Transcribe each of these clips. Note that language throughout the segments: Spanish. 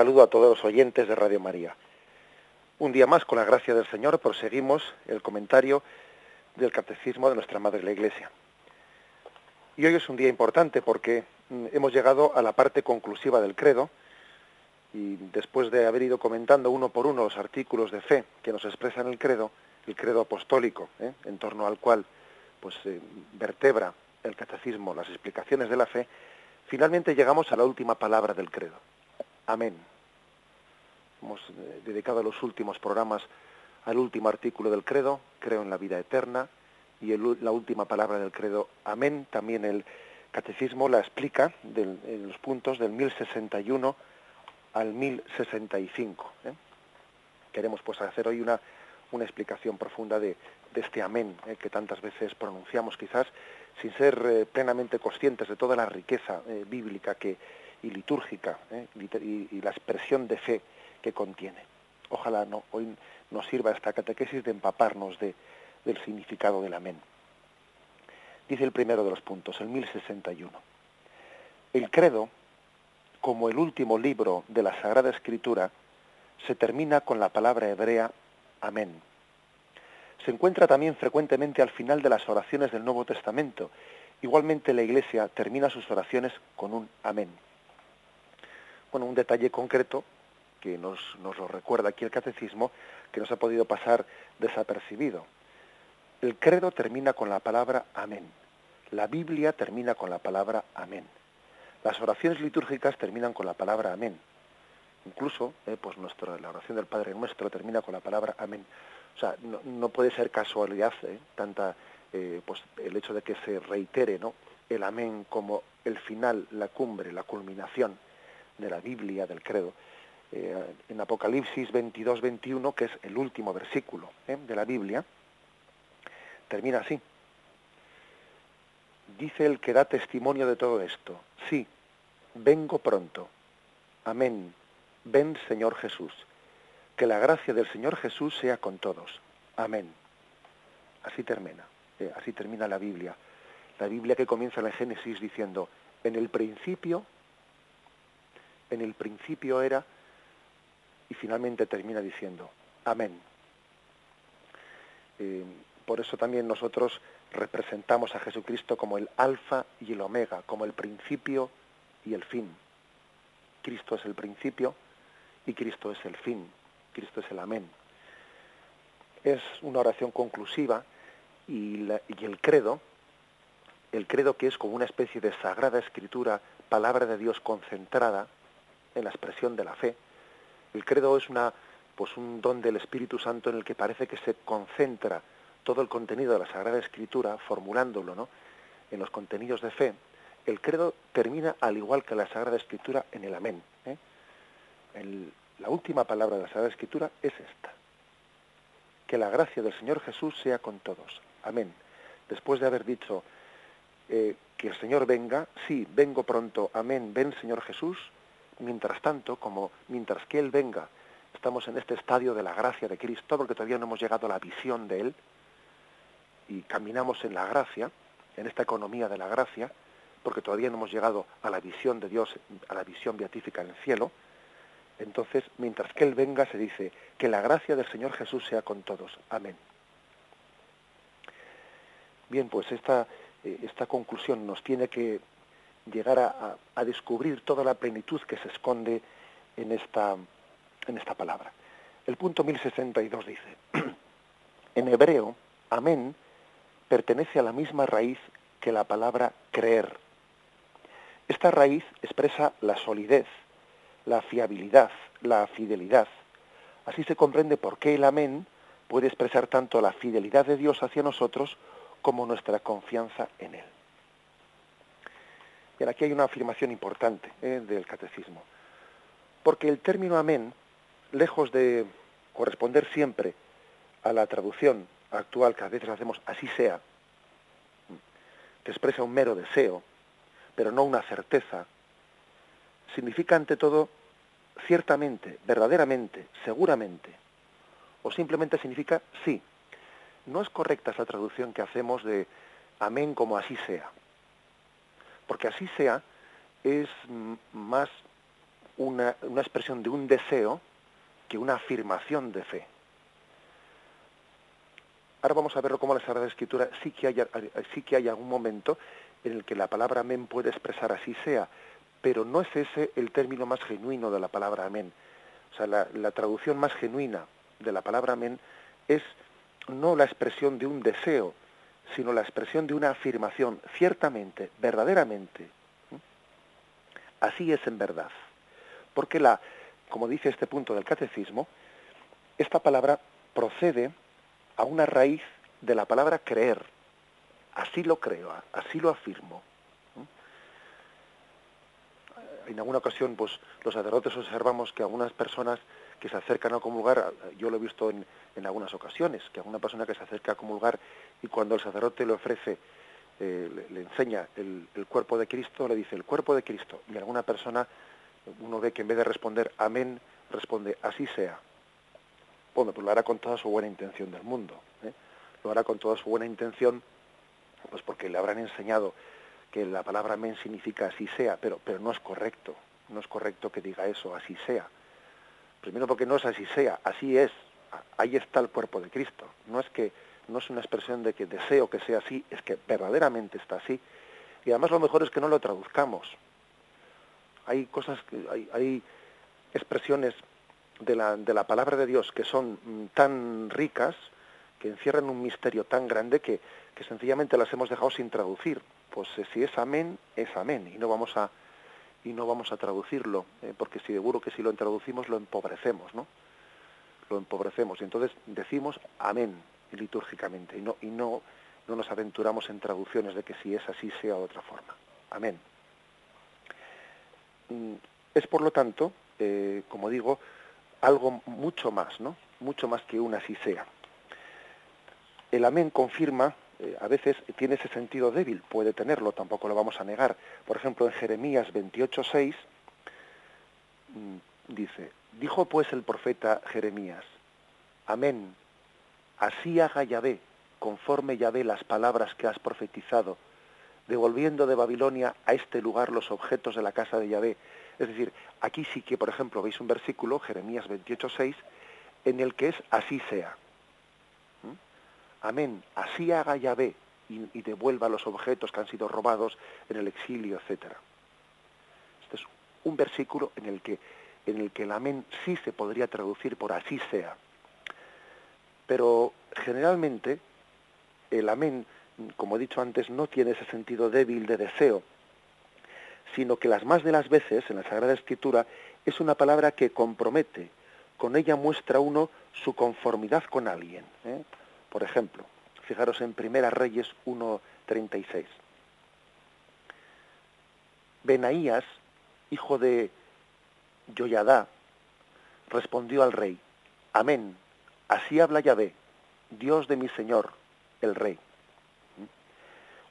Saludo a todos los oyentes de Radio María. Un día más, con la gracia del Señor, proseguimos el comentario del Catecismo de nuestra Madre la Iglesia. Y hoy es un día importante porque mm, hemos llegado a la parte conclusiva del credo y después de haber ido comentando uno por uno los artículos de fe que nos expresan el credo, el credo apostólico, ¿eh? en torno al cual pues eh, vertebra el catecismo las explicaciones de la fe, finalmente llegamos a la última palabra del credo. Amén. Hemos eh, dedicado los últimos programas al último artículo del credo, creo en la vida eterna, y la última palabra del credo, amén, también el catecismo la explica en los puntos del 1061 al 1065. ¿eh? Queremos pues hacer hoy una, una explicación profunda de, este amén ¿eh? que tantas veces pronunciamos quizás sin ser eh, plenamente conscientes de toda la riqueza bíblica que, y litúrgica ¿eh? y, la expresión de fe que contiene. Ojalá hoy nos sirva esta catequesis de empaparnos de, del significado del amén. Dice el primero de los puntos, el 1061. El credo, como el último libro de la Sagrada Escritura, se termina con la palabra hebrea amén. Se encuentra también frecuentemente al final de las oraciones del Nuevo Testamento. Igualmente la Iglesia termina sus oraciones con un amén. Bueno, un detalle concreto que nos, nos lo recuerda aquí el catecismo, que nos ha podido pasar desapercibido. El credo termina con la palabra amén. La Biblia termina con la palabra amén. Las oraciones litúrgicas terminan con la palabra amén. Incluso, eh, pues nuestro, la oración del Padre Nuestro termina con la palabra amén. O sea, no, puede ser casualidad eh, tanta, eh, pues el hecho de que se reitere, ¿no? El amén como el final, la cumbre, la culminación de la Biblia, del credo. Eh, en Apocalipsis 22, 21, que es el último versículo ¿eh? de la Biblia, termina así. Dice el que da testimonio de todo esto, sí, vengo pronto. Amén. Ven Señor Jesús. Que la gracia del Señor Jesús sea con todos. Amén. Así termina, eh, así termina la Biblia. La Biblia que comienza en Génesis diciendo, en el principio, en el principio era, y finalmente termina diciendo, amén. Eh, por eso también nosotros representamos a Jesucristo como el alfa y el omega, como el principio y el fin. Cristo es el principio y Cristo es el fin, Cristo es el amén. Es una oración conclusiva y, el credo, el credo que es como una especie de sagrada escritura, palabra de Dios concentrada en la expresión de la fe. El credo es una, pues un don del Espíritu Santo en el que parece que se concentra todo el contenido de la Sagrada Escritura, formulándolo ¿no? en los contenidos de fe. El credo termina al igual que la Sagrada Escritura en el amén. ¿eh? La última palabra de la Sagrada Escritura es esta. Que la gracia del Señor Jesús sea con todos. Amén. Después de haber dicho eh, que el Señor venga, sí, vengo pronto, amén, ven Señor Jesús, mientras tanto, como mientras que Él venga, estamos en este estadio de la gracia de Cristo, porque todavía no hemos llegado a la visión de Él, y caminamos en la gracia, en esta economía de la gracia, porque todavía no hemos llegado a la visión de Dios, a la visión beatífica en el cielo, entonces, mientras que Él venga, se dice, que la gracia del Señor Jesús sea con todos. Amén. Bien, pues esta, esta conclusión nos tiene que llegar a, descubrir toda la plenitud que se esconde en esta, en esta palabra. El punto 1062 dice, en hebreo, amén pertenece a la misma raíz que la palabra creer. Esta raíz expresa la solidez, la fiabilidad, la fidelidad. Así se comprende por qué el amén puede expresar tanto la fidelidad de Dios hacia nosotros como nuestra confianza en Él. Bien, aquí hay una afirmación importante ¿eh? del catecismo. Porque el término amén, lejos de corresponder siempre a la traducción actual que a veces hacemos así sea, que expresa un mero deseo, pero no una certeza, significa ante todo ciertamente, verdaderamente, seguramente, o simplemente significa sí. No es correcta esa traducción que hacemos de amén como así sea, porque así sea es más una, expresión de un deseo que una afirmación de fe. Ahora vamos a verlo cómo la Sagrada Escritura sí que, hay, sí que hay algún momento en el que la palabra amén puede expresar así sea, pero no es ese el término más genuino de la palabra amén. O sea, la, la traducción más genuina de la palabra amén es no la expresión de un deseo, sino la expresión de una afirmación, ciertamente, verdaderamente. Así es en verdad. Porque la, como dice este punto del catecismo, esta palabra procede a una raíz de la palabra creer. Así lo creo, así lo afirmo. En alguna ocasión, pues los sacerdotes observamos que algunas personas que se acercan a comulgar, yo lo he visto en, algunas ocasiones, que alguna persona que se acerca a comulgar y cuando el sacerdote le ofrece, eh, le, enseña el, cuerpo de Cristo, le dice el cuerpo de Cristo. Y alguna persona, uno ve que en vez de responder amén, responde así sea. Bueno, pues lo hará con toda su buena intención del mundo. ¿eh? Lo hará con toda su buena intención, pues porque le habrán enseñado que la palabra amén significa así sea, pero, pero no es correcto. No es correcto que diga eso, así sea. Primero porque no es así sea, así es. Ahí está el cuerpo de Cristo. No es que no es una expresión de que deseo que sea así, es que verdaderamente está así. Y además lo mejor es que no lo traduzcamos. Hay cosas hay, hay expresiones de la, de la palabra de Dios que son mm, tan ricas, que encierran un misterio tan grande que, que sencillamente las hemos dejado sin traducir. Pues eh, si es amén, es amén, y no vamos a, y no vamos a traducirlo, eh, porque seguro que si lo traducimos lo empobrecemos, ¿no? Lo empobrecemos. Y entonces decimos amén litúrgicamente, y no, y no, no nos aventuramos en traducciones de que si es así sea de otra forma. Amén. Mm, es por lo tanto, eh, como digo, algo mucho más, ¿no? Mucho más que un así sea. El amén confirma, eh, a veces tiene ese sentido débil, puede tenerlo, tampoco lo vamos a negar. Por ejemplo, en Jeremías 28.6 mm, dice, dijo pues el profeta Jeremías, amén, así haga Yahvé, conforme Yahvé las palabras que has profetizado, devolviendo de Babilonia a este lugar los objetos de la casa de Yahvé, es decir, aquí sí que, por ejemplo, veis un versículo, Jeremías 28.6, en el que es así sea. ¿Mm? Amén, así haga Yahvé y, y, devuelva los objetos que han sido robados en el exilio, etc. Este es un versículo en el que, en el, que el amén sí se podría traducir por así sea. Pero generalmente el amén, como he dicho antes, no tiene ese sentido débil de deseo, sino que las más de las veces en la Sagrada Escritura es una palabra que compromete, con ella muestra uno su conformidad con alguien. ¿eh? Por ejemplo, fijaros en Primera Reyes 1.36. Benaías, hijo de Yoyadá, respondió al rey, Amén, así habla Yahvé, Dios de mi Señor, el rey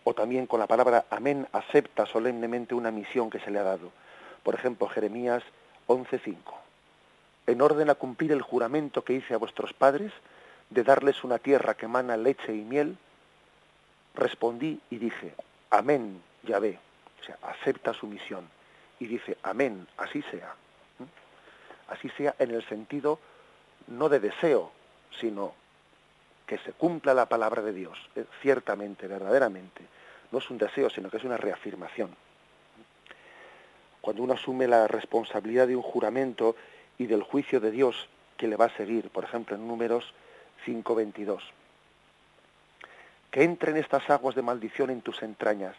o también con la palabra amén acepta solemnemente una misión que se le ha dado. Por ejemplo, Jeremías 11:5. En orden a cumplir el juramento que hice a vuestros padres de darles una tierra que emana leche y miel, respondí y dije, amén, Yahvé. O sea, acepta su misión. Y dice, amén, así sea. ¿Mm? Así sea en el sentido no de deseo, sino que se cumpla la palabra de Dios, eh, ciertamente, verdaderamente. No es un deseo, sino que es una reafirmación. Cuando uno asume la responsabilidad de un juramento y del juicio de Dios que le va a seguir, por ejemplo, en números 5.22. Que entren estas aguas de maldición en tus entrañas,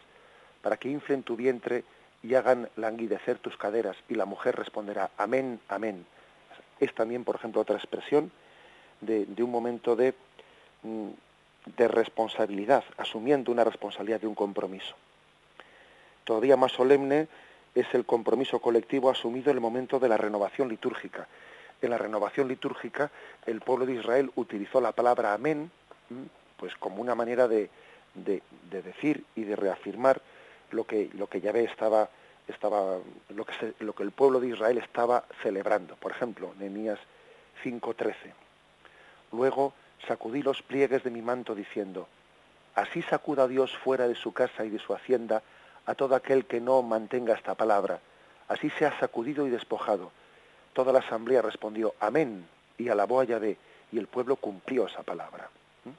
para que inflen tu vientre y hagan languidecer tus caderas. Y la mujer responderá, amén, amén. Es también, por ejemplo, otra expresión de, un momento de Mm, de responsabilidad, asumiendo una responsabilidad de un compromiso. Todavía más solemne es el compromiso colectivo asumido en el momento de la renovación litúrgica. En la renovación litúrgica, el pueblo de Israel utilizó la palabra amén, pues como una manera de, de, decir y de reafirmar lo que, lo que Yahvé estaba, estaba lo, que lo que el pueblo de Israel estaba celebrando. Por ejemplo, Nehemías 5.13. Luego sacudí los pliegues de mi manto diciendo, así sacuda Dios fuera de su casa y de su hacienda a todo aquel que no mantenga esta palabra. Así se ha sacudido y despojado. Toda la asamblea respondió, amén, y alabó a Yahvé, y el pueblo cumplió esa palabra. ¿Mm?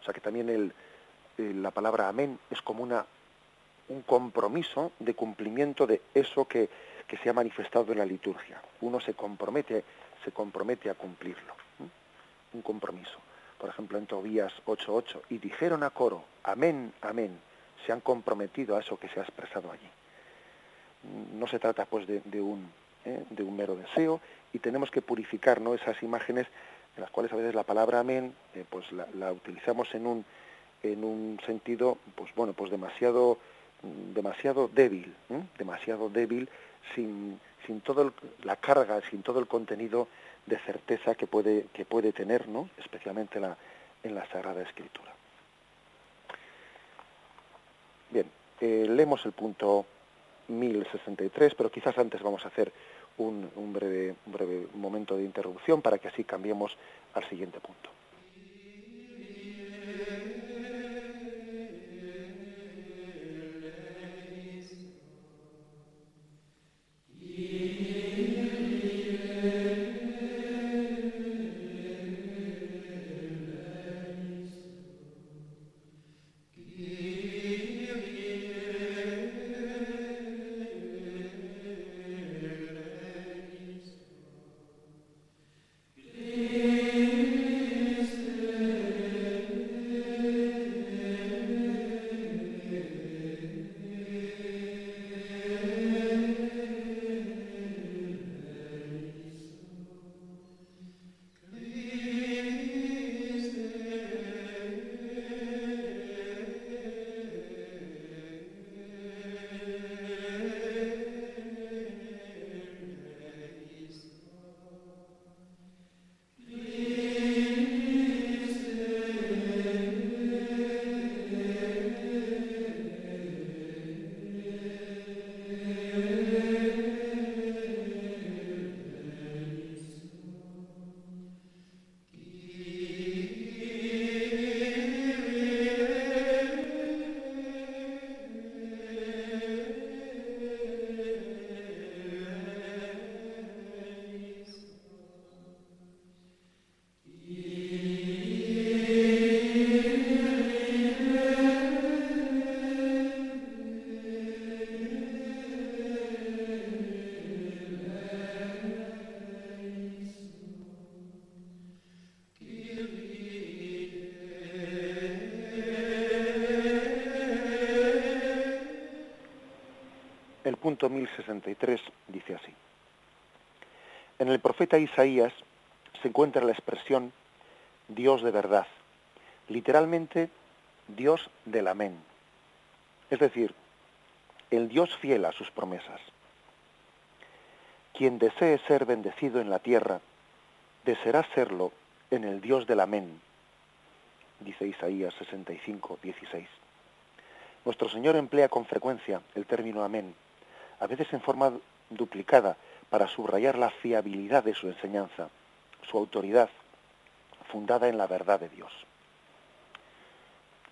O sea que también la palabra amén es como una, un compromiso de cumplimiento de eso que, que se ha manifestado en la liturgia. Uno se compromete, se compromete a cumplirlo. Un compromiso. Por ejemplo, en Tobías 8.8, y dijeron a coro, amén, amén, se han comprometido a eso que se ha expresado allí. No se trata pues de, un, ¿eh? de un mero deseo y tenemos que purificar ¿no? esas imágenes en las cuales a veces la palabra amén eh, pues la, utilizamos en un, en un sentido pues bueno pues demasiado demasiado débil, demasiado débil sin, sin toda la carga, sin todo el contenido de certeza que puede, que puede tener, ¿no? especialmente la, en la Sagrada Escritura. Bien, eh, leemos el punto 1063, pero quizás antes vamos a hacer un, un, breve, un breve momento de interrupción para que así cambiemos al siguiente punto. Punto 1063 dice así. En el profeta Isaías se encuentra la expresión Dios de verdad, literalmente Dios del amén, es decir, el Dios fiel a sus promesas. Quien desee ser bendecido en la tierra, deseará serlo en el Dios del amén, dice Isaías 65, 16. Nuestro Señor emplea con frecuencia el término amén a veces en forma duplicada, para subrayar la fiabilidad de su enseñanza, su autoridad, fundada en la verdad de Dios.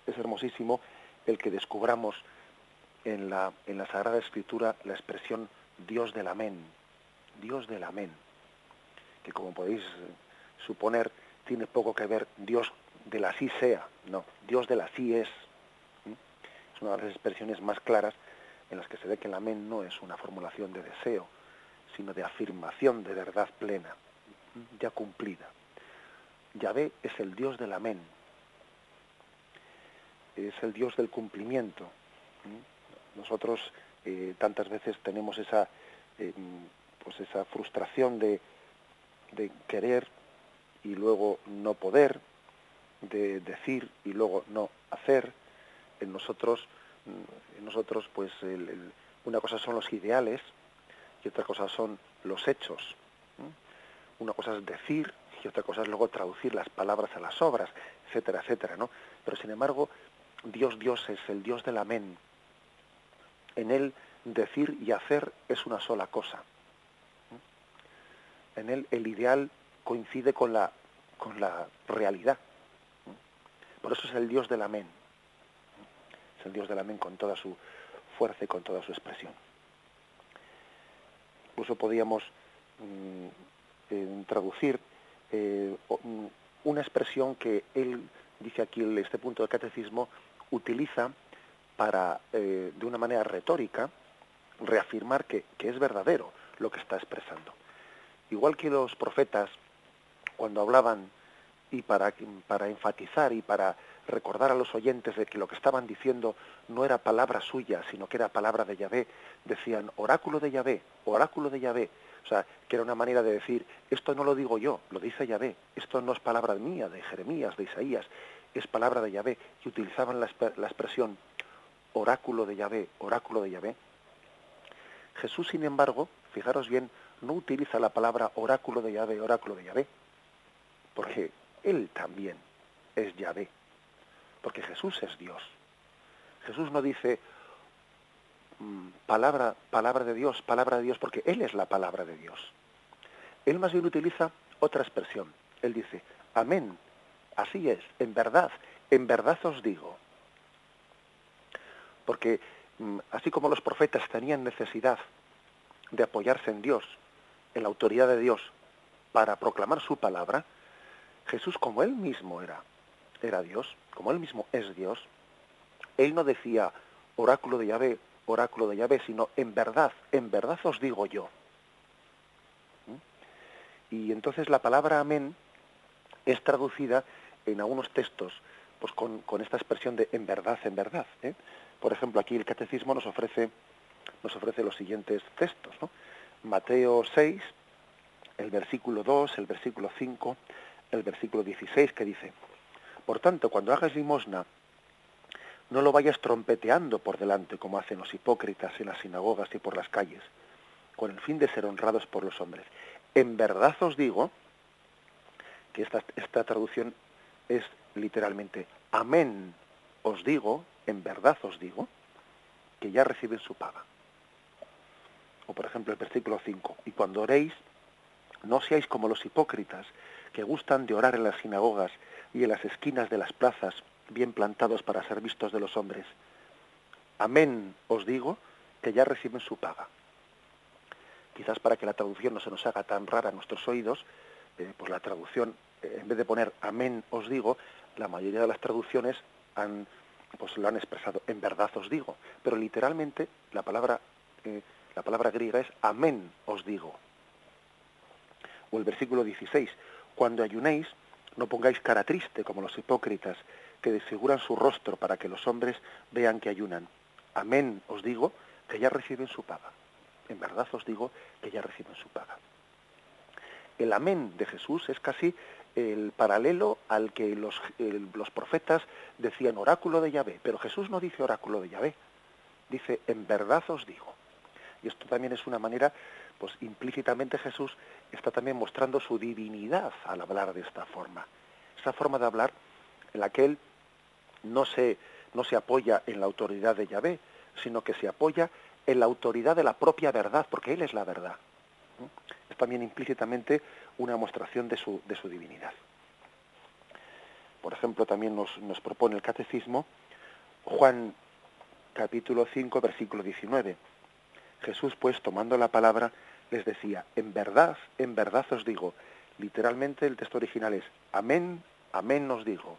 Es hermosísimo el que descubramos en la, en la Sagrada Escritura la expresión Dios del Amén, Dios del Amén, que como podéis suponer tiene poco que ver Dios de la sí sea, no, Dios de la sí es. Es una de las expresiones más claras en las que se ve que el amén no es una formulación de deseo, sino de afirmación de verdad plena, ya cumplida. Yahvé es el Dios del amén, es el Dios del cumplimiento. Nosotros eh, tantas veces tenemos esa, eh, pues esa frustración de, de querer y luego no poder, de decir y luego no hacer. En nosotros nosotros pues Una cosa son los ideales y otra cosa son los hechos. Una cosa es decir y otra cosa es luego traducir las palabras a las obras, etcétera, etcétera, ¿no? Pero sin embargo, Dios Dios es el Dios del amén. En él decir y hacer es una sola cosa. En él el ideal coincide con la, con la realidad. Por eso es el Dios del amén. El Dios del amén con toda su fuerza y con toda su expresión. Incluso podríamos mm, eh, traducir eh, mm, una expresión que él dice aquí en este punto del catecismo utiliza para, eh, de una manera retórica, reafirmar que, que, es verdadero lo que está expresando. Igual que los profetas, cuando hablaban y para, para enfatizar y para recordar a los oyentes de que lo que estaban diciendo no era palabra suya, sino que era palabra de Yahvé, decían oráculo de Yahvé, oráculo de Yahvé. O sea, que era una manera de decir, esto no lo digo yo, lo dice Yahvé, esto no es palabra mía, de Jeremías, de Isaías, es palabra de Yahvé. Y utilizaban la, la expresión oráculo de Yahvé, oráculo de Yahvé. Jesús, sin embargo, fijaros bien, no utiliza la palabra oráculo de Yahvé, oráculo de Yahvé, porque él también es Yahvé, porque Jesús es Dios. Jesús no dice mm, palabra, palabra de Dios, palabra de Dios, porque Él es la palabra de Dios. Él más bien utiliza otra expresión. Él dice, amén, así es, en verdad, en verdad os digo. Porque mm, así como los profetas tenían necesidad de apoyarse en Dios, en la autoridad de Dios, para proclamar su palabra, Jesús, como él mismo era, era Dios, como él mismo es Dios, él no decía oráculo de Yahvé, oráculo de Yahvé, sino en verdad, en verdad os digo yo. ¿Mm? Y entonces la palabra amén es traducida en algunos textos pues con, esta expresión de en verdad, en verdad. ¿eh? Por ejemplo, aquí el catecismo nos ofrece, nos ofrece los siguientes textos. Mateo 6, el versículo 2, el versículo 5, el versículo 16 que dice, por tanto, cuando hagas limosna, no lo vayas trompeteando por delante como hacen los hipócritas en las sinagogas y por las calles, con el fin de ser honrados por los hombres. En verdad os digo, que esta, esta traducción es literalmente, amén os digo, en verdad os digo, que ya reciben su paga. O por ejemplo el versículo 5, y cuando oréis, no seáis como los hipócritas, que gustan de orar en las sinagogas y en las esquinas de las plazas, bien plantados para ser vistos de los hombres. Amén os digo que ya reciben su paga. Quizás para que la traducción no se nos haga tan rara a nuestros oídos, eh, pues la traducción, eh, en vez de poner amén os digo, la mayoría de las traducciones han, pues lo han expresado en verdad os digo, pero literalmente la palabra, eh, la palabra griega es amén os digo. O el versículo 16, cuando ayunéis, no pongáis cara triste como los hipócritas, que desfiguran su rostro para que los hombres vean que ayunan. Amén os digo que ya reciben su paga. En verdad os digo que ya reciben su paga. El amén de Jesús es casi el paralelo al que los, profetas decían oráculo de Yahvé, pero Jesús no dice oráculo de Yahvé, dice en verdad os digo. Y esto también es una manera pues implícitamente Jesús está también mostrando su divinidad al hablar de esta forma. Esa forma de hablar en la que él no se, no se apoya en la autoridad de Yahvé, sino que se apoya en la autoridad de la propia verdad, porque él es la verdad. Es también implícitamente una mostración de su, de su divinidad. Por ejemplo, también nos, nos propone el catecismo Juan capítulo 5, versículo 19 Jesús, pues, tomando la palabra, les decía, en verdad, en verdad os digo, literalmente el texto original es, amén, amén os digo.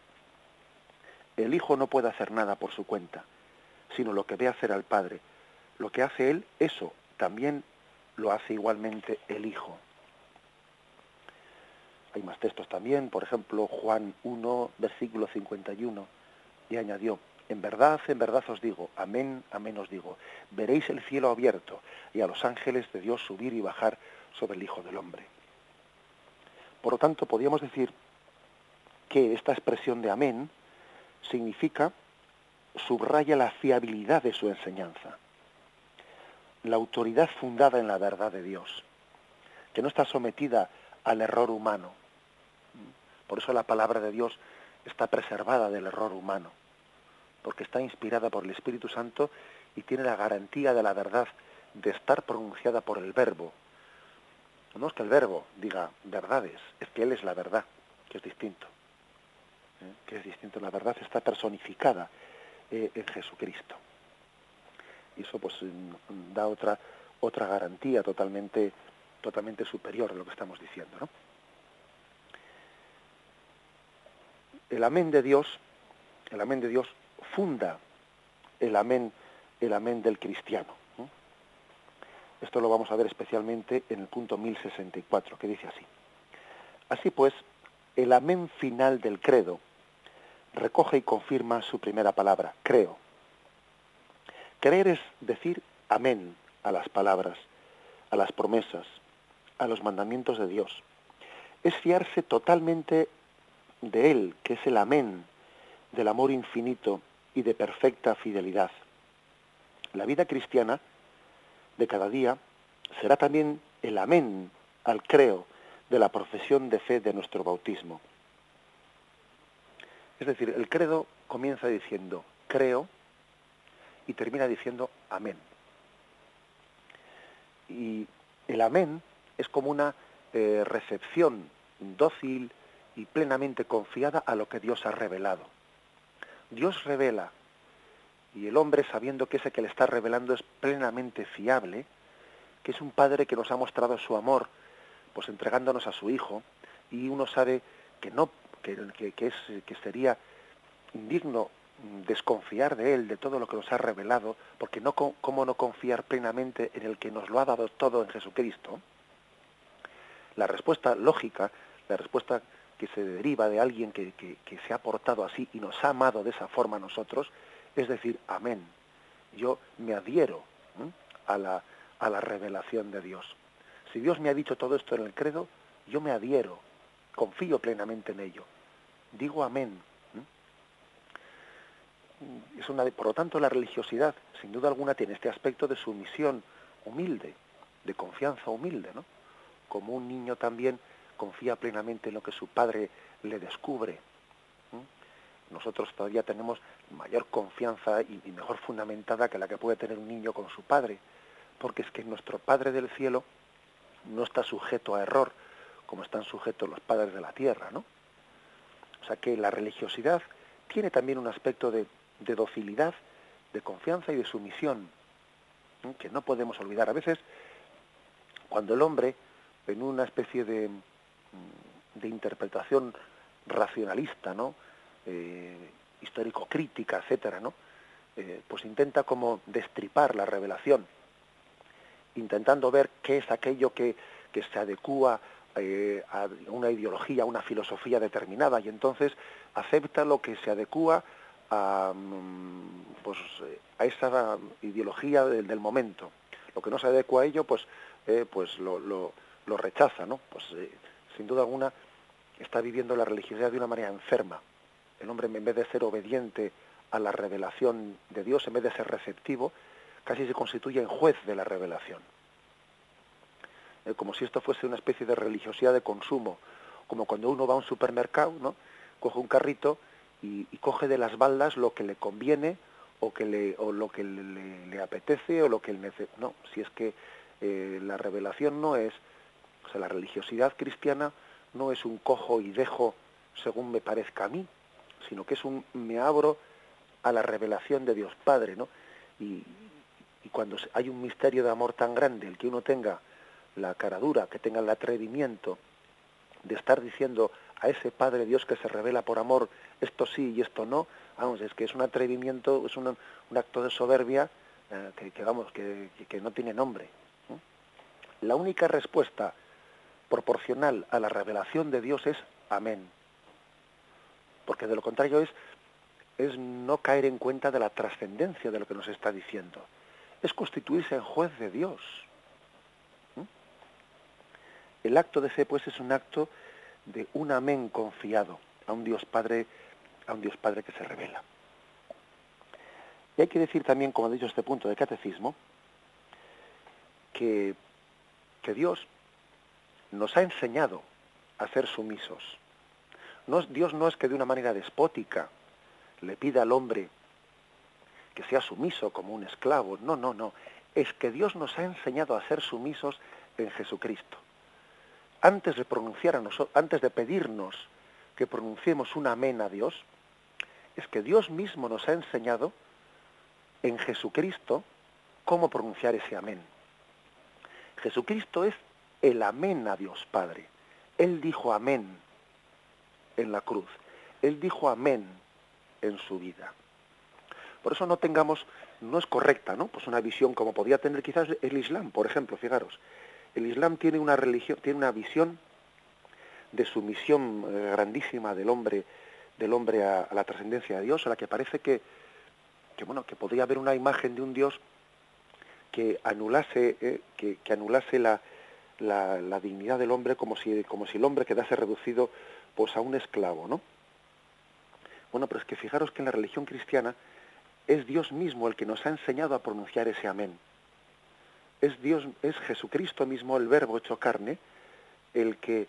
El Hijo no puede hacer nada por su cuenta, sino lo que ve hacer al Padre. Lo que hace Él, eso también lo hace igualmente el Hijo. Hay más textos también, por ejemplo, Juan 1, versículo 51, y añadió, en verdad, en verdad os digo, amén, amén os digo, veréis el cielo abierto y a los ángeles de Dios subir y bajar sobre el Hijo del Hombre. Por lo tanto, podríamos decir que esta expresión de amén significa, subraya la fiabilidad de su enseñanza. la autoridad fundada en la verdad de Dios, que no está sometida al error humano. Por eso la palabra de Dios está preservada del error humano, porque está inspirada por el Espíritu Santo y tiene la garantía de la verdad de estar pronunciada por el verbo. No es que el verbo diga verdades, es que Él es la verdad, que es distinto. ¿eh? Que es distinto. La verdad está personificada eh, en Jesucristo. Y eso pues mm, da otra, otra garantía totalmente, totalmente superior a lo que estamos diciendo. ¿no? El amén de Dios, el amén de Dios funda el amén, el amén del cristiano. Esto lo vamos a ver especialmente en el punto 1064, que dice así. Así pues, el amén final del credo recoge y confirma su primera palabra, creo. Creer es decir amén a las palabras, a las promesas, a los mandamientos de Dios. Es fiarse totalmente de Él, que es el amén del amor infinito y de perfecta fidelidad. La vida cristiana de cada día será también el amén al creo de la profesión de fe de nuestro bautismo. Es decir, el credo comienza diciendo creo y termina diciendo amén. Y el amén es como una eh, recepción dócil y plenamente confiada a lo que Dios ha revelado. Dios revela y el hombre, sabiendo que ese que le está revelando es plenamente fiable, que es un padre que nos ha mostrado su amor, pues entregándonos a su hijo, y uno sabe que no, que, es, que sería indigno desconfiar de él, de todo lo que nos ha revelado, porque no cómo no confiar plenamente en el que nos lo ha dado todo en Jesucristo. La respuesta lógica, la respuesta que se deriva de alguien que, que se ha portado así y nos ha amado de esa forma a nosotros, es decir, amén. Yo me adhiero a la, a la revelación de Dios. Si Dios me ha dicho todo esto en el credo, yo me adhiero, confío plenamente en ello. Digo amén. Es una, por lo tanto, la religiosidad, sin duda alguna, tiene este aspecto de sumisión humilde, de confianza humilde, ¿no? Como un niño también confía plenamente en lo que su padre le descubre. Nosotros todavía tenemos mayor confianza y, mejor fundamentada que la que puede tener un niño con su padre, porque es que nuestro Padre del cielo no está sujeto a error, como están sujetos los padres de la tierra, ¿no? O sea que la religiosidad tiene también un aspecto de, docilidad, de confianza y de sumisión, que no podemos olvidar. A veces, cuando el hombre, en una especie de, de interpretación racionalista, ¿no? Eh, histórico-crítica, etcétera, ¿no? Eh, pues intenta como destripar la revelación, intentando ver qué es aquello que, que se adecúa eh, a una ideología, a una filosofía determinada, y entonces acepta lo que se adecúa a, mm, pues, a esa ideología del, momento. Lo que no se adecua a ello, pues, eh, pues lo, lo, lo, rechaza, ¿no? Pues sin duda alguna está viviendo la religiosidad de una manera enferma, el hombre en vez de ser obediente a la revelación de Dios, en vez de ser receptivo, casi se constituye en juez de la revelación. Eh, como si esto fuese una especie de religiosidad de consumo, como cuando uno va a un supermercado, ¿no? coge un carrito y, coge de las baldas lo que le conviene o, que le, o lo que le, apetece o lo que él necesita. No, si es que eh, la revelación no es, o sea, la religiosidad cristiana no es un cojo y dejo según me parezca a mí, sino que es un me abro a la revelación de Dios Padre, ¿no? Y, cuando hay un misterio de amor tan grande, el que uno tenga la cara dura, que tenga el atrevimiento de estar diciendo a ese Padre Dios que se revela por amor, esto sí y esto no, vamos, es que es un atrevimiento, es un, acto de soberbia eh, que, vamos, que, no tiene nombre. La única respuesta proporcional a la revelación de Dios es amén porque de lo contrario es, es no caer en cuenta de la trascendencia de lo que nos está diciendo. Es constituirse en juez de Dios. ¿Mm? El acto de fe, pues, es un acto de un amén confiado a un Dios Padre, a un Dios Padre que se revela. Y hay que decir también, como ha dicho este punto de catecismo, que, que Dios nos ha enseñado a ser sumisos. Dios no es que de una manera despótica le pida al hombre que sea sumiso como un esclavo. No, no, no. Es que Dios nos ha enseñado a ser sumisos en Jesucristo. Antes de pronunciar a antes de pedirnos que pronunciemos un amén a Dios, es que Dios mismo nos ha enseñado en Jesucristo cómo pronunciar ese amén. Jesucristo es el amén a Dios Padre. Él dijo amén en la cruz. Él dijo amén en su vida. Por eso no tengamos, no es correcta, ¿no? Pues una visión como podía tener quizás el Islam, por ejemplo, fijaros. El Islam tiene una religión, tiene una visión de sumisión eh, grandísima del hombre, del hombre a, la trascendencia de Dios, a la que parece que, que, bueno, que podría haber una imagen de un Dios que anulase, eh, que, que, anulase la, la, dignidad del hombre como si, como si el hombre quedase reducido pues a un esclavo, ¿no? Bueno, pero es que fijaros que en la religión cristiana es Dios mismo el que nos ha enseñado a pronunciar ese amén. Es Dios, es Jesucristo mismo, el verbo hecho carne, el que,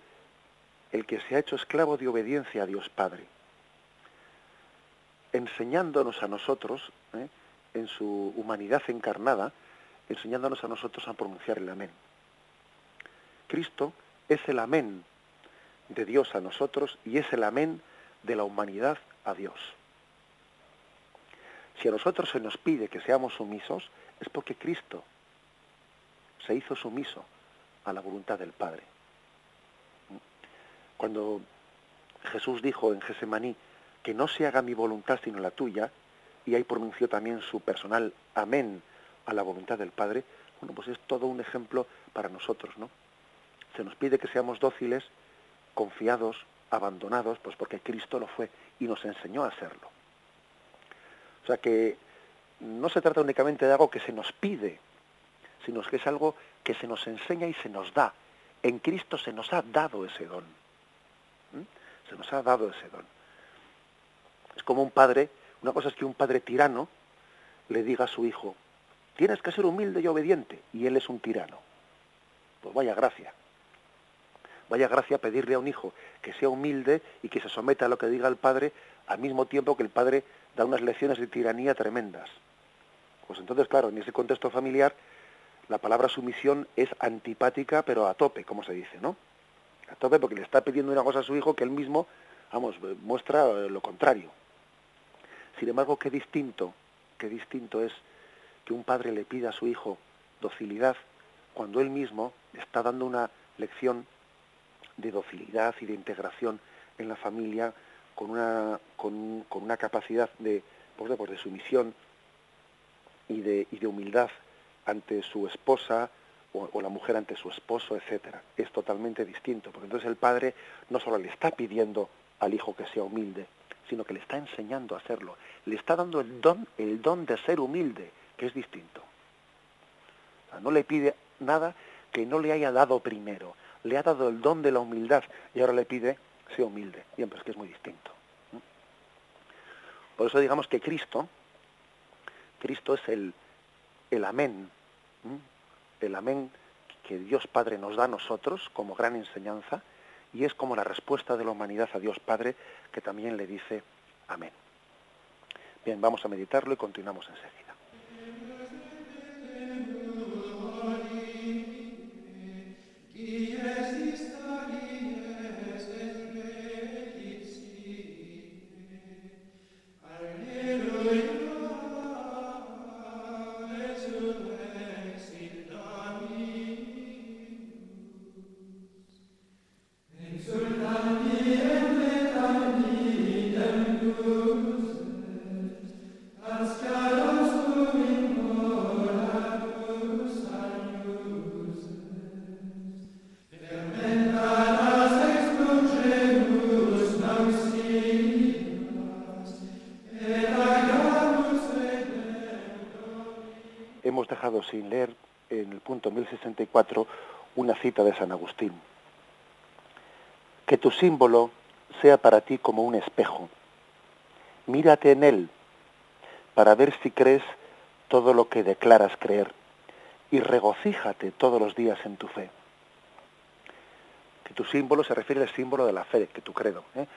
el que se ha hecho esclavo de obediencia a Dios Padre, enseñándonos a nosotros, ¿eh? en su humanidad encarnada, enseñándonos a nosotros a pronunciar el amén. Cristo es el amén de Dios a nosotros y es el amén de la humanidad a Dios. Si a nosotros se nos pide que seamos sumisos, es porque Cristo se hizo sumiso a la voluntad del Padre. Cuando Jesús dijo en Gesemaní que no se haga mi voluntad sino la tuya, y ahí pronunció también su personal amén a la voluntad del Padre, bueno, pues es todo un ejemplo para nosotros, ¿no? Se nos pide que seamos dóciles, confiados, abandonados, pues porque Cristo lo fue y nos enseñó a hacerlo. O sea que no se trata únicamente de algo que se nos pide, sino que es algo que se nos enseña y se nos da. En Cristo se nos ha dado ese don. ¿Mm? Se nos ha dado ese don. Es como un padre, una cosa es que un padre tirano le diga a su hijo, tienes que ser humilde y obediente, y él es un tirano. Pues vaya gracia. Vaya gracia pedirle a un hijo que sea humilde y que se someta a lo que diga el padre al mismo tiempo que el padre da unas lecciones de tiranía tremendas. Pues entonces, claro, en ese contexto familiar, la palabra sumisión es antipática, pero a tope, como se dice, ¿no? A tope porque le está pidiendo una cosa a su hijo que él mismo, vamos, muestra lo contrario. Sin embargo, qué distinto, qué distinto es que un padre le pida a su hijo docilidad cuando él mismo está dando una lección de docilidad y de integración en la familia con una, con, una capacidad de, pues de, pues de sumisión y de, y de humildad ante su esposa o, la mujer ante su esposo, etcétera. Es totalmente distinto, porque entonces el padre no solo le está pidiendo al hijo que sea humilde, sino que le está enseñando a hacerlo. Le está dando el don, el don de ser humilde, que es distinto. no le pide nada que no le haya dado primero. Le ha dado el don de la humildad y ahora le pide sea humilde. Bien, pues que es muy distinto. Por eso digamos que Cristo, Cristo es el, el amén, el amén que Dios Padre nos da a nosotros como gran enseñanza y es como la respuesta de la humanidad a Dios Padre que también le dice amén. Bien, vamos a meditarlo y continuamos enseguida. Sin leer en el punto 1064 una cita de San Agustín. Que tu símbolo sea para ti como un espejo. Mírate en él para ver si crees todo lo que declaras creer y regocíjate todos los días en tu fe. Que tu símbolo se refiere al símbolo de la fe, que tu credo. ¿eh?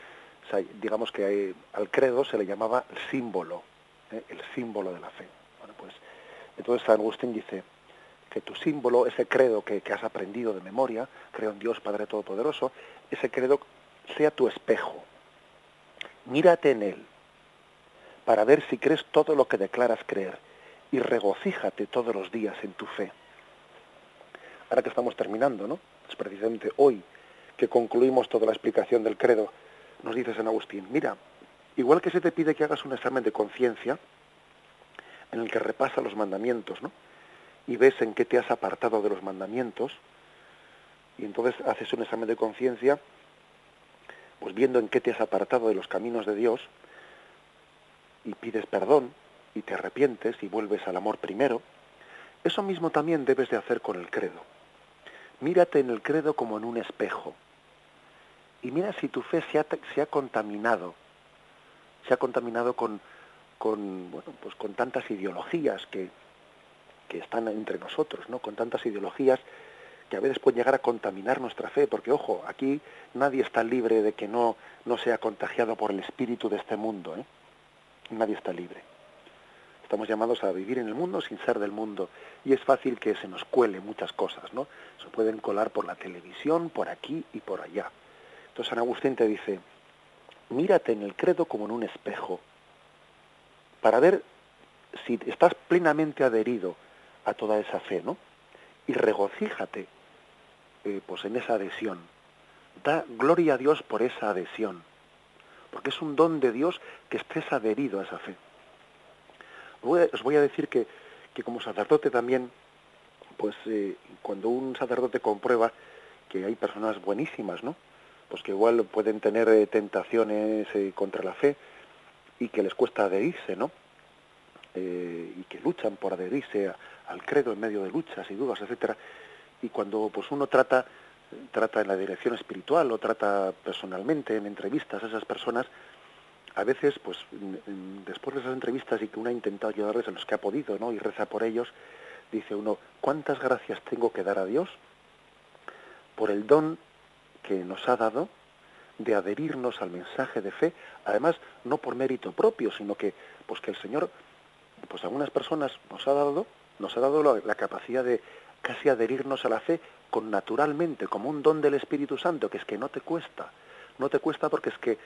digamos que al credo se le llamaba el símbolo, ¿eh? el símbolo de la fe. Bueno, pues entonces San Agustín dice que tu símbolo, ese credo que, que has aprendido de memoria, creo en Dios Padre Todopoderoso, ese credo sea tu espejo. Mírate en él para ver si crees todo lo que declaras creer y regocíjate todos los días en tu fe. Ahora que estamos terminando, ¿no? Es precisamente hoy que concluimos toda la explicación del credo, nos dice San Agustín, mira, igual que se te pide que hagas un examen de conciencia, en el que repasa los mandamientos, ¿no? Y ves en qué te has apartado de los mandamientos, y entonces haces un examen de conciencia, pues viendo en qué te has apartado de los caminos de Dios, y pides perdón, y te arrepientes y vuelves al amor primero, eso mismo también debes de hacer con el credo. Mírate en el credo como en un espejo. Y mira si tu fe se ha, se ha contaminado, se ha contaminado con, con, bueno, pues con tantas ideologías que, que están entre nosotros, ¿no? Con tantas ideologías que a veces pueden llegar a contaminar nuestra fe, porque ojo, aquí nadie está libre de que no, no sea contagiado por el espíritu de este mundo, ¿eh? Nadie está libre. Estamos llamados a vivir en el mundo sin ser del mundo. Y es fácil que se nos cuele muchas cosas, ¿no? Se pueden colar por la televisión, por aquí y por allá. Entonces San Agustín te dice, mírate en el credo como en un espejo, para ver si estás plenamente adherido a toda esa fe, ¿no? Y regocíjate eh, pues en esa adhesión. Da gloria a Dios por esa adhesión, porque es un don de Dios que estés adherido a esa fe os voy a decir que, como sacerdote también, pues eh, cuando un sacerdote comprueba que hay personas buenísimas, ¿no? Pues que igual pueden tener eh, tentaciones eh, contra la fe y que les cuesta adherirse, ¿no? Y que luchan por adherirse al credo en medio de luchas y dudas, etcétera. Y cuando pues uno trata trata en la dirección espiritual o trata personalmente en entrevistas a esas personas, a veces, pues después de esas entrevistas y que uno ha intentado ayudarles a los que ha podido, ¿no? Y reza por ellos, dice uno, ¿cuántas gracias tengo que dar a Dios por el don que nos ha dado de adherirnos al mensaje de fe, además no por mérito propio, sino que pues que el Señor pues a algunas personas nos ha dado nos ha dado la, capacidad de casi adherirnos a la fe con naturalmente, como un don del Espíritu Santo, que es que no te cuesta, no te cuesta porque es que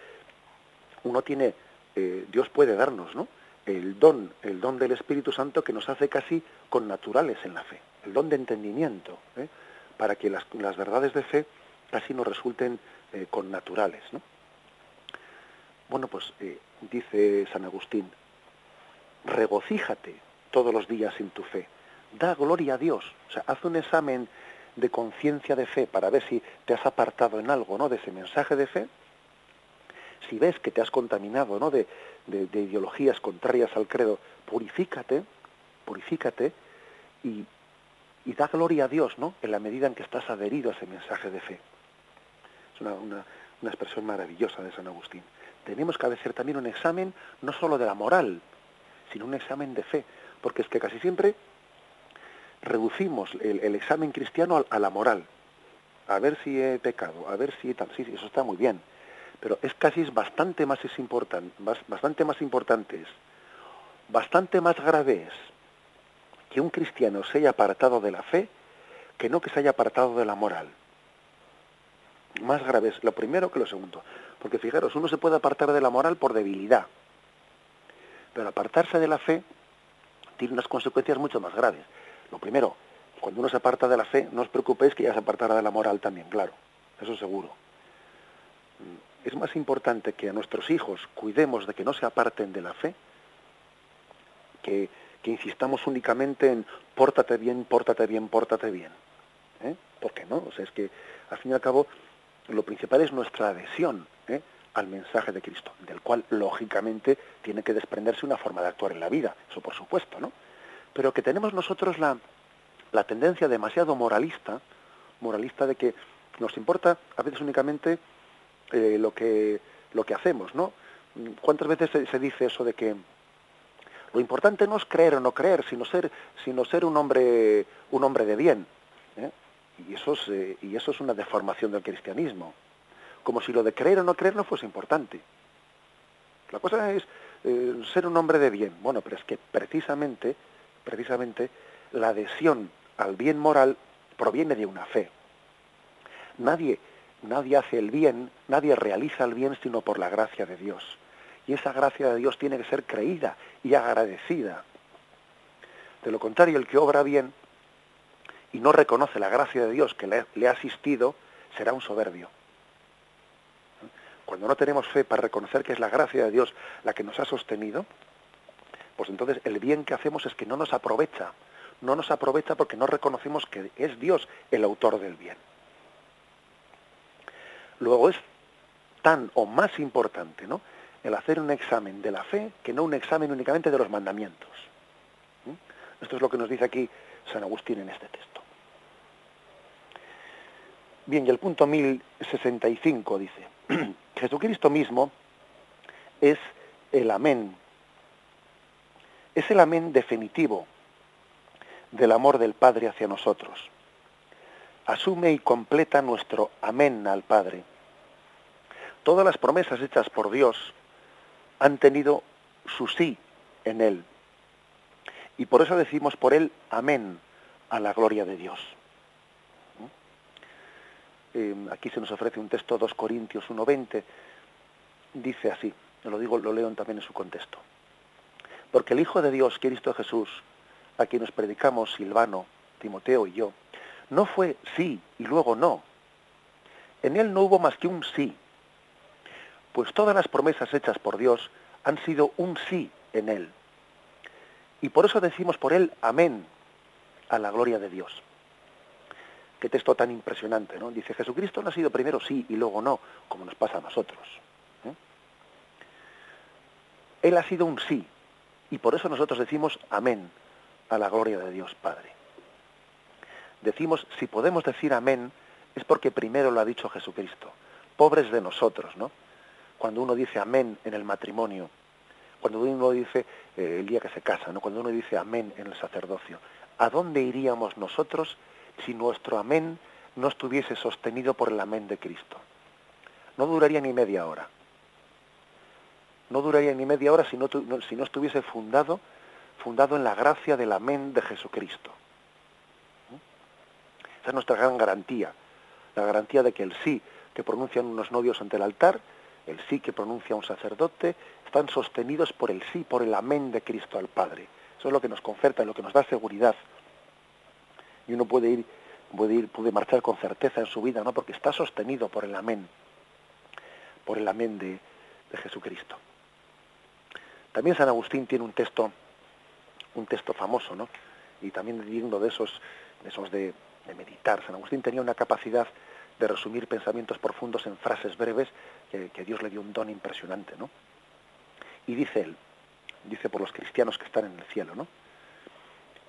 uno tiene, eh, Dios puede darnos, ¿no? El don, el don del Espíritu Santo que nos hace casi con naturales en la fe, el don de entendimiento, ¿eh? para que las, las, verdades de fe casi nos resulten eh, con naturales, ¿no? Bueno, pues dice San Agustín, regocíjate todos los días en tu fe, da gloria a Dios, o sea, haz un examen de conciencia de fe para ver si te has apartado en algo, ¿no? De ese mensaje de fe si ves que te has contaminado ¿no? de, ideologías contrarias al credo, purifícate, purifícate y, da gloria a Dios ¿no? en la medida en que estás adherido a ese mensaje de fe. Es una, una, expresión maravillosa de San Agustín. Tenemos que hacer también un examen no solo de la moral, sino un examen de fe, porque es que casi siempre reducimos el, examen cristiano a, la moral. A ver si he pecado, a ver si tal. Sí, eso está muy bien pero es casi bastante más importante, bastante más importante bastante más grave es que un cristiano se haya apartado de la fe que no que se haya apartado de la moral. Más grave es lo primero que lo segundo. Porque fijaros, uno se puede apartar de la moral por debilidad, pero apartarse de la fe tiene unas consecuencias mucho más graves. Lo primero, cuando uno se aparta de la fe, no os preocupéis que ya se apartará de la moral también, claro, eso seguro es más importante que a nuestros hijos cuidemos de que no se aparten de la fe, que, insistamos únicamente en pórtate bien, pórtate bien, pórtate bien. ¿eh? ¿Por qué no? O sea, es que al fin y al cabo lo principal es nuestra adhesión. Al mensaje de Cristo, del cual lógicamente tiene que desprenderse una forma de actuar en la vida, eso por supuesto, ¿no? Pero que tenemos nosotros la, la tendencia demasiado moralista, moralista de que nos importa a veces únicamente eh, lo, que, lo que hacemos, ¿no? ¿Cuántas veces se, dice eso de que Lo importante no es creer o no creer, sino ser, sino ser un hombre, un hombre de bien. ¿eh? Y, eso es, eh, y eso es una deformación del cristianismo. Como si lo de creer o no creer no fuese importante. La cosa es eh, ser un hombre de bien. Bueno, pero es que precisamente, precisamente, la adhesión al bien moral proviene de una fe. Nadie, nadie hace el bien, nadie realiza el bien sino por la gracia de Dios. Y esa gracia de Dios tiene que ser creída y agradecida. De lo contrario, el que obra bien y no reconoce la gracia de Dios que le, ha asistido, será un soberbio. Cuando no tenemos fe para reconocer que es la gracia de Dios la que nos ha sostenido, pues entonces el bien que hacemos es que no nos aprovecha. No nos aprovecha porque no reconocemos que es Dios el autor del bien. Luego es tan o más importante, ¿no? el hacer un examen de la fe que no un examen únicamente de los mandamientos. ¿Mm? Esto es lo que nos dice aquí San Agustín en este texto. Bien, y el punto 1065 dice, Jesucristo mismo es el amén, es el amén definitivo del amor del Padre hacia nosotros. Asume y completa nuestro amén al Padre. Todas las promesas hechas por Dios han tenido su sí en Él. Y por eso decimos por Él amén a la gloria de Dios. Eh, aquí se nos ofrece un texto 2 Corintios 1.20, dice así, lo digo, lo leo también en su contexto. Porque el Hijo de Dios, Cristo Jesús, a quien nos predicamos Silvano, Timoteo y yo, no fue sí y luego no. En él no hubo más que un sí, pues todas las promesas hechas por Dios han sido un sí en Él. Y por eso decimos por Él amén a la gloria de Dios. Qué texto tan impresionante, ¿no? Dice, Jesucristo no ha sido primero sí y luego no, como nos pasa a nosotros. ¿eh? Él ha sido un sí, y por eso nosotros decimos amén a la gloria de Dios Padre. Decimos, si podemos decir amén, es porque primero lo ha dicho Jesucristo. Pobres de nosotros, ¿no? cuando uno dice amén en el matrimonio, cuando uno dice eh, el día que se casa, ¿no? cuando uno dice amén en el sacerdocio, ¿a dónde iríamos nosotros si nuestro amén no estuviese sostenido por el amén de Cristo? No duraría ni media hora. No duraría ni media hora si no, si no estuviese fundado, fundado en la gracia del amén de Jesucristo. Esa es nuestra gran garantía, la garantía de que el sí que pronuncian unos novios ante el altar el sí que pronuncia un sacerdote, están sostenidos por el sí, por el amén de Cristo al Padre. Eso es lo que nos conferta, lo que nos da seguridad. Y uno puede ir, puede ir, puede marchar con certeza en su vida, ¿no? Porque está sostenido por el amén, por el amén de, Jesucristo. También San Agustín tiene un texto, un texto famoso, ¿no? Y también digno de esos, de esos de meditar. San Agustín tenía una capacidad de resumir pensamientos profundos en frases breves que, Dios le dio un don impresionante, ¿no? Y dice él, dice por los cristianos que están en el cielo, ¿no?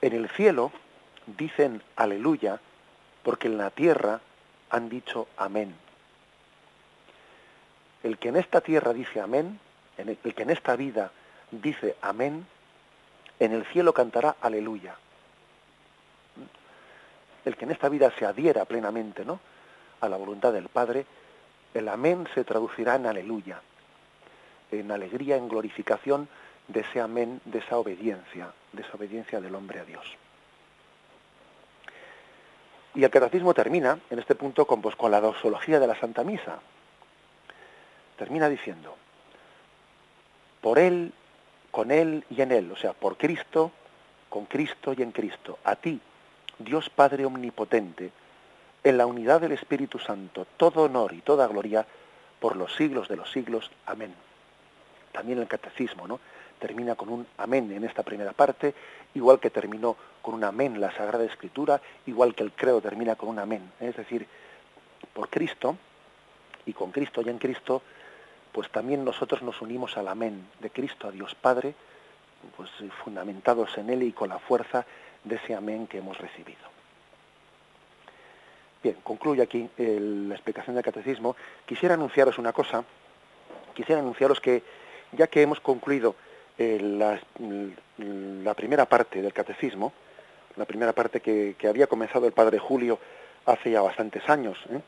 En el cielo dicen aleluya porque en la tierra han dicho amén. El que en esta tierra dice amén, el que en esta vida dice amén, en el cielo cantará aleluya. El que en esta vida se adhiera plenamente, ¿no? a la voluntad del Padre, el amén se traducirá en aleluya, en alegría, en glorificación de ese amén, de esa obediencia, de esa obediencia del hombre a Dios. Y el catecismo termina en este punto con, pues, con la doxología de la Santa Misa. Termina diciendo, por Él, con Él y en Él, o sea, por Cristo, con Cristo y en Cristo, a ti, Dios Padre Omnipotente, en la unidad del Espíritu Santo, todo honor y toda gloria por los siglos de los siglos. Amén. También el catecismo, ¿no? Termina con un amén en esta primera parte, igual que terminó con un amén la Sagrada Escritura, igual que el credo termina con un amén. Es decir, por Cristo y con Cristo y en Cristo, pues también nosotros nos unimos al amén de Cristo, a Dios Padre, pues fundamentados en Él y con la fuerza de ese amén que hemos recibido. Bien, concluye aquí la explicación del catecismo. Quisiera anunciaros una cosa, quisiera anunciaros que ya que hemos concluido eh, la, primera parte del catecismo, la primera parte que, había comenzado el padre Julio hace ya bastantes años, ¿eh?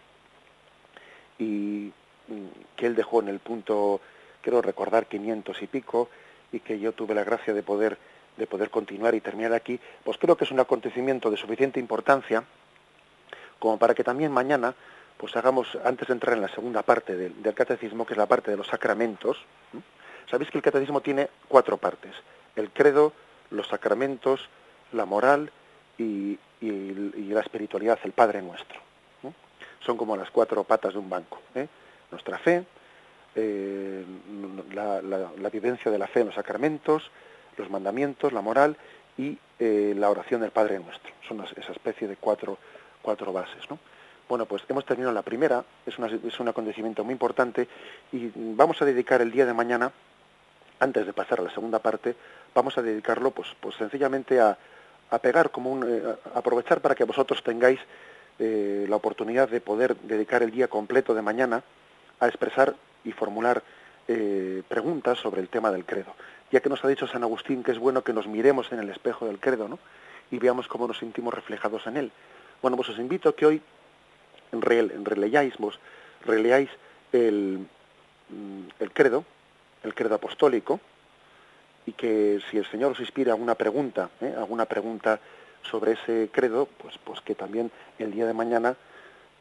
y mm, que él dejó en el punto, quiero recordar, 500 y pico, y que yo tuve la gracia de poder, de poder continuar y terminar aquí, pues creo que es un acontecimiento de suficiente importancia como para que también mañana pues hagamos, antes de entrar en la segunda parte del, catecismo, que es la parte de los sacramentos, sabéis que el catecismo tiene cuatro partes, el credo, los sacramentos, la moral y, la espiritualidad, el Padre Nuestro. Son como las cuatro patas de un banco. ¿eh? Nuestra fe, eh, la, vivencia de la fe en los sacramentos, los mandamientos, la moral y eh, la oración del Padre Nuestro. Son esa especie de cuatro, cuatro bases. ¿no? Bueno, pues hemos terminado la primera, es, un acontecimiento muy importante y vamos a dedicar el día de mañana, antes de pasar a la segunda parte, vamos a dedicarlo pues, pues sencillamente a, pegar como un, eh, aprovechar para que vosotros tengáis eh, la oportunidad de poder dedicar el día completo de mañana a expresar y formular eh, preguntas sobre el tema del credo. Ya que nos ha dicho San Agustín que es bueno que nos miremos en el espejo del credo, ¿no? Y veamos cómo nos sentimos reflejados en él. Bueno, pues os invito a que hoy releáis, releáis el, mm, el credo, el credo apostólico, y que si el Señor os inspira alguna pregunta, ¿eh? alguna pregunta sobre ese credo, pues, pues que también el día de mañana,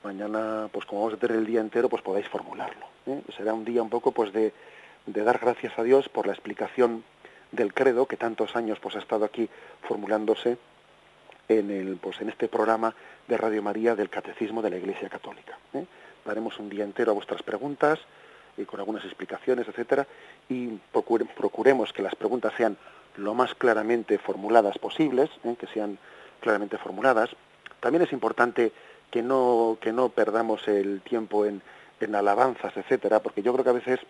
mañana, pues como vamos a tener el día entero, pues podáis formularlo. ¿eh? Será un día un poco pues de, de, dar gracias a Dios por la explicación del credo que tantos años pues ha estado aquí formulándose en el pues en este programa de Radio María del Catecismo de la Iglesia Católica. ¿eh? Daremos un día entero a vuestras preguntas y con algunas explicaciones, etcétera, y procuremos que las preguntas sean lo más claramente formuladas posibles, ¿eh? que sean claramente formuladas. También es importante que no, que no perdamos el tiempo en, en alabanzas, etcétera, porque yo creo que a veces,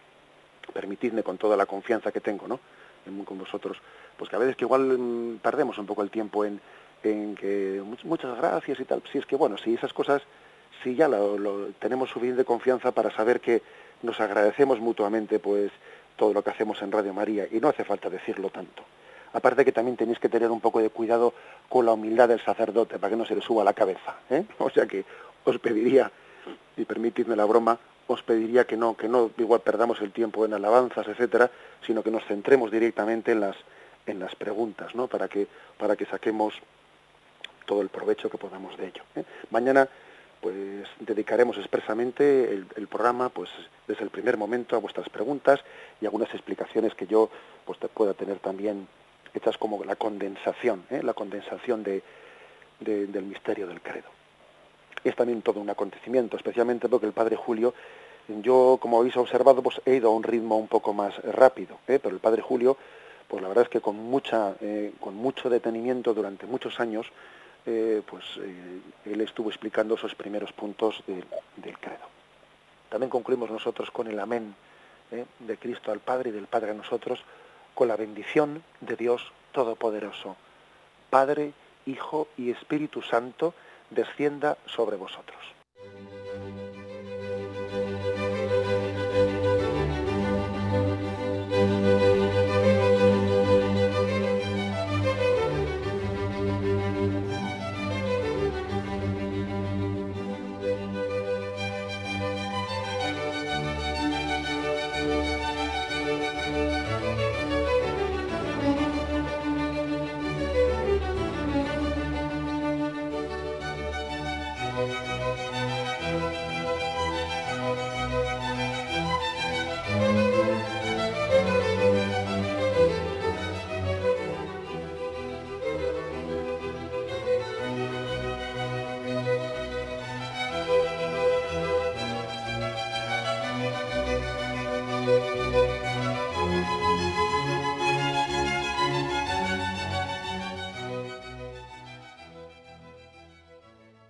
permitidme con toda la confianza que tengo, ¿no? con vosotros, pues que a veces que igual mm, perdemos un poco el tiempo en, en que muchas gracias y tal. Si es que, bueno, si esas cosas, si ya lo, tenemos suficiente confianza para saber que nos agradecemos mutuamente, pues, todo lo que hacemos en Radio María, y no hace falta decirlo tanto. Aparte que también tenéis que tener un poco de cuidado con la humildad del sacerdote, para que no se le suba la cabeza. ¿eh? O sea que os pediría, y permitidme la broma, os pediría que no, que no igual perdamos el tiempo en alabanzas, etcétera, sino que nos centremos directamente en las, en las preguntas, ¿no? Para que, para que saquemos todo el provecho que podamos de ello. ¿eh? Mañana pues dedicaremos expresamente el, programa pues desde el primer momento a vuestras preguntas y algunas explicaciones que yo pues pueda tener también hechas como la condensación, ¿eh? la condensación de, del misterio del credo. Es también todo un acontecimiento, especialmente porque el Padre Julio, yo como habéis observado, pues he ido a un ritmo un poco más rápido, ¿eh? pero el Padre Julio, pues la verdad es que con mucha, con mucho detenimiento durante muchos años, eh, pues eh, él estuvo explicando esos primeros puntos del credo. También concluimos nosotros con el amén eh, de Cristo al Padre y del Padre a nosotros, con la bendición de Dios Todopoderoso. Padre, Hijo y Espíritu Santo, descienda sobre vosotros.